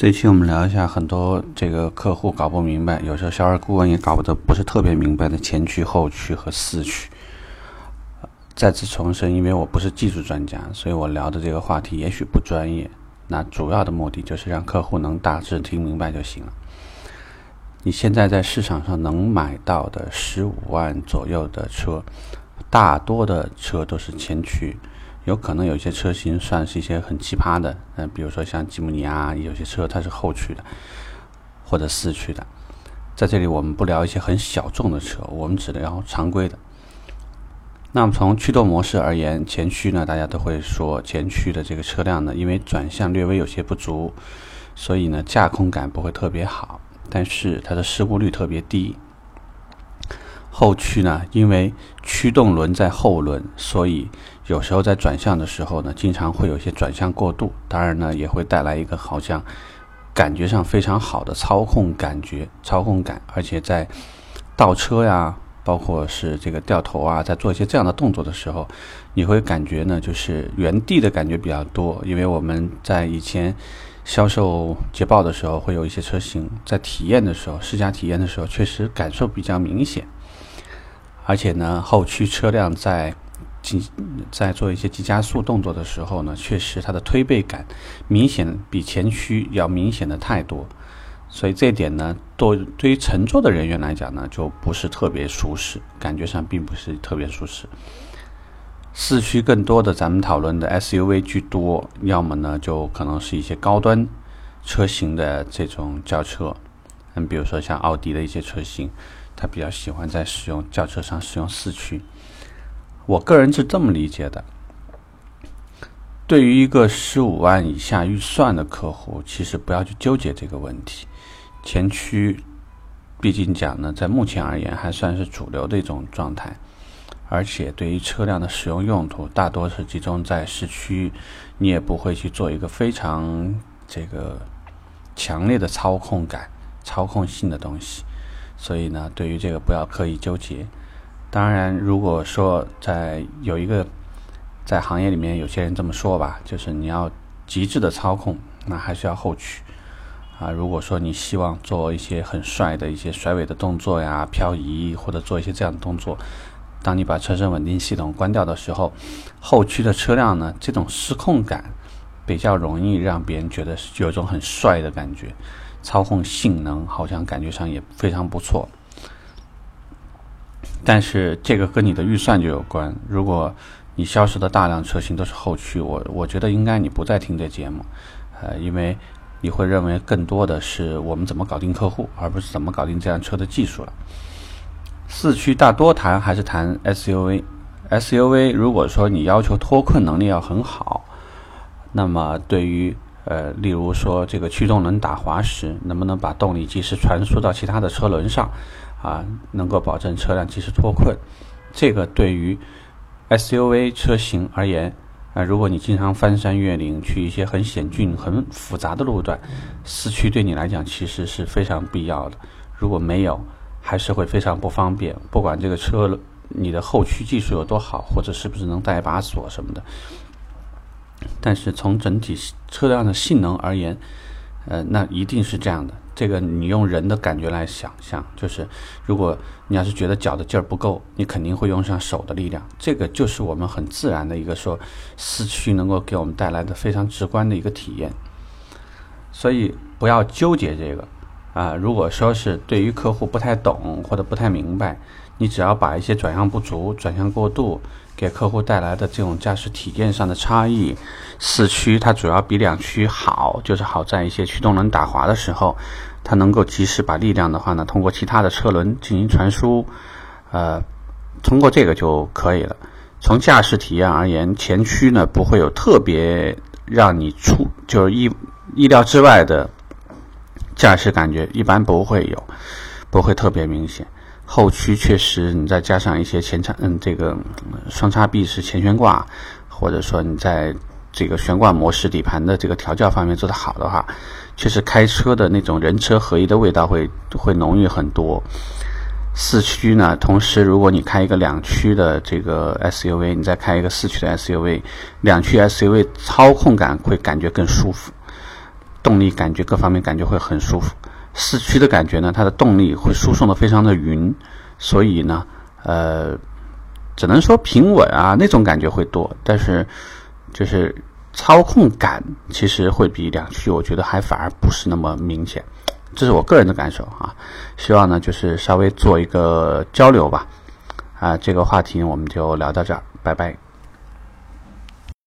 这期我们聊一下很多这个客户搞不明白，有时候销售顾问也搞不得不是特别明白的前驱、后驱和四驱。再次重申，因为我不是技术专家，所以我聊的这个话题也许不专业。那主要的目的就是让客户能大致听明白就行了。你现在在市场上能买到的十五万左右的车，大多的车都是前驱。有可能有些车型算是一些很奇葩的，嗯，比如说像吉姆尼啊，有些车它是后驱的，或者四驱的。在这里我们不聊一些很小众的车，我们只聊常规的。那么从驱动模式而言，前驱呢，大家都会说前驱的这个车辆呢，因为转向略微有些不足，所以呢驾控感不会特别好，但是它的事故率特别低。后驱呢，因为驱动轮在后轮，所以有时候在转向的时候呢，经常会有一些转向过度。当然呢，也会带来一个好像感觉上非常好的操控感觉、操控感，而且在倒车呀，包括是这个掉头啊，在做一些这样的动作的时候，你会感觉呢，就是原地的感觉比较多。因为我们在以前销售捷豹的时候，会有一些车型在体验的时候、试驾体验的时候，确实感受比较明显。而且呢，后驱车辆在急在做一些急加速动作的时候呢，确实它的推背感明显比前驱要明显的太多，所以这点呢，对对于乘坐的人员来讲呢，就不是特别舒适，感觉上并不是特别舒适。四驱更多的咱们讨论的 SUV 居多，要么呢就可能是一些高端车型的这种轿车，嗯，比如说像奥迪的一些车型。他比较喜欢在使用轿车上使用四驱，我个人是这么理解的。对于一个十五万以下预算的客户，其实不要去纠结这个问题。前驱，毕竟讲呢，在目前而言还算是主流的一种状态，而且对于车辆的使用用途，大多是集中在市区，你也不会去做一个非常这个强烈的操控感、操控性的东西。所以呢，对于这个不要刻意纠结。当然，如果说在有一个在行业里面有些人这么说吧，就是你要极致的操控，那还是要后驱啊。如果说你希望做一些很帅的一些甩尾的动作呀、漂移或者做一些这样的动作，当你把车身稳定系统关掉的时候，后驱的车辆呢，这种失控感比较容易让别人觉得有一种很帅的感觉。操控性能好像感觉上也非常不错，但是这个跟你的预算就有关。如果你销售的大量车型都是后驱，我我觉得应该你不再听这节目，呃，因为你会认为更多的是我们怎么搞定客户，而不是怎么搞定这辆车的技术了。四驱大多谈还是谈 SUV，SUV 如果说你要求脱困能力要很好，那么对于呃，例如说这个驱动轮打滑时，能不能把动力及时传输到其他的车轮上，啊，能够保证车辆及时脱困？这个对于 SUV 车型而言，啊，如果你经常翻山越岭，去一些很险峻、很复杂的路段，四驱对你来讲其实是非常必要的。如果没有，还是会非常不方便。不管这个车你的后驱技术有多好，或者是不是能带把锁什么的。但是从整体车辆的性能而言，呃，那一定是这样的。这个你用人的感觉来想象，就是如果你要是觉得脚的劲儿不够，你肯定会用上手的力量。这个就是我们很自然的一个说四驱能够给我们带来的非常直观的一个体验。所以不要纠结这个啊。如果说是对于客户不太懂或者不太明白，你只要把一些转向不足、转向过度。给客户带来的这种驾驶体验上的差异，四驱它主要比两驱好，就是好在一些驱动轮打滑的时候，它能够及时把力量的话呢，通过其他的车轮进行传输，呃，通过这个就可以了。从驾驶体验而言，前驱呢不会有特别让你出就是意意料之外的驾驶感觉，一般不会有，不会特别明显。后驱确实，你再加上一些前叉，嗯，这个双叉臂式前悬挂，或者说你在这个悬挂模式底盘的这个调教方面做得好的话，确实开车的那种人车合一的味道会会浓郁很多。四驱呢，同时如果你开一个两驱的这个 SUV，你再开一个四驱的 SUV，两驱 SUV 操控感会感觉更舒服。动力感觉各方面感觉会很舒服。四驱的感觉呢，它的动力会输送的非常的匀，所以呢，呃，只能说平稳啊那种感觉会多，但是就是操控感其实会比两驱，我觉得还反而不是那么明显。这是我个人的感受啊，希望呢就是稍微做一个交流吧。啊，这个话题我们就聊到这儿，拜拜。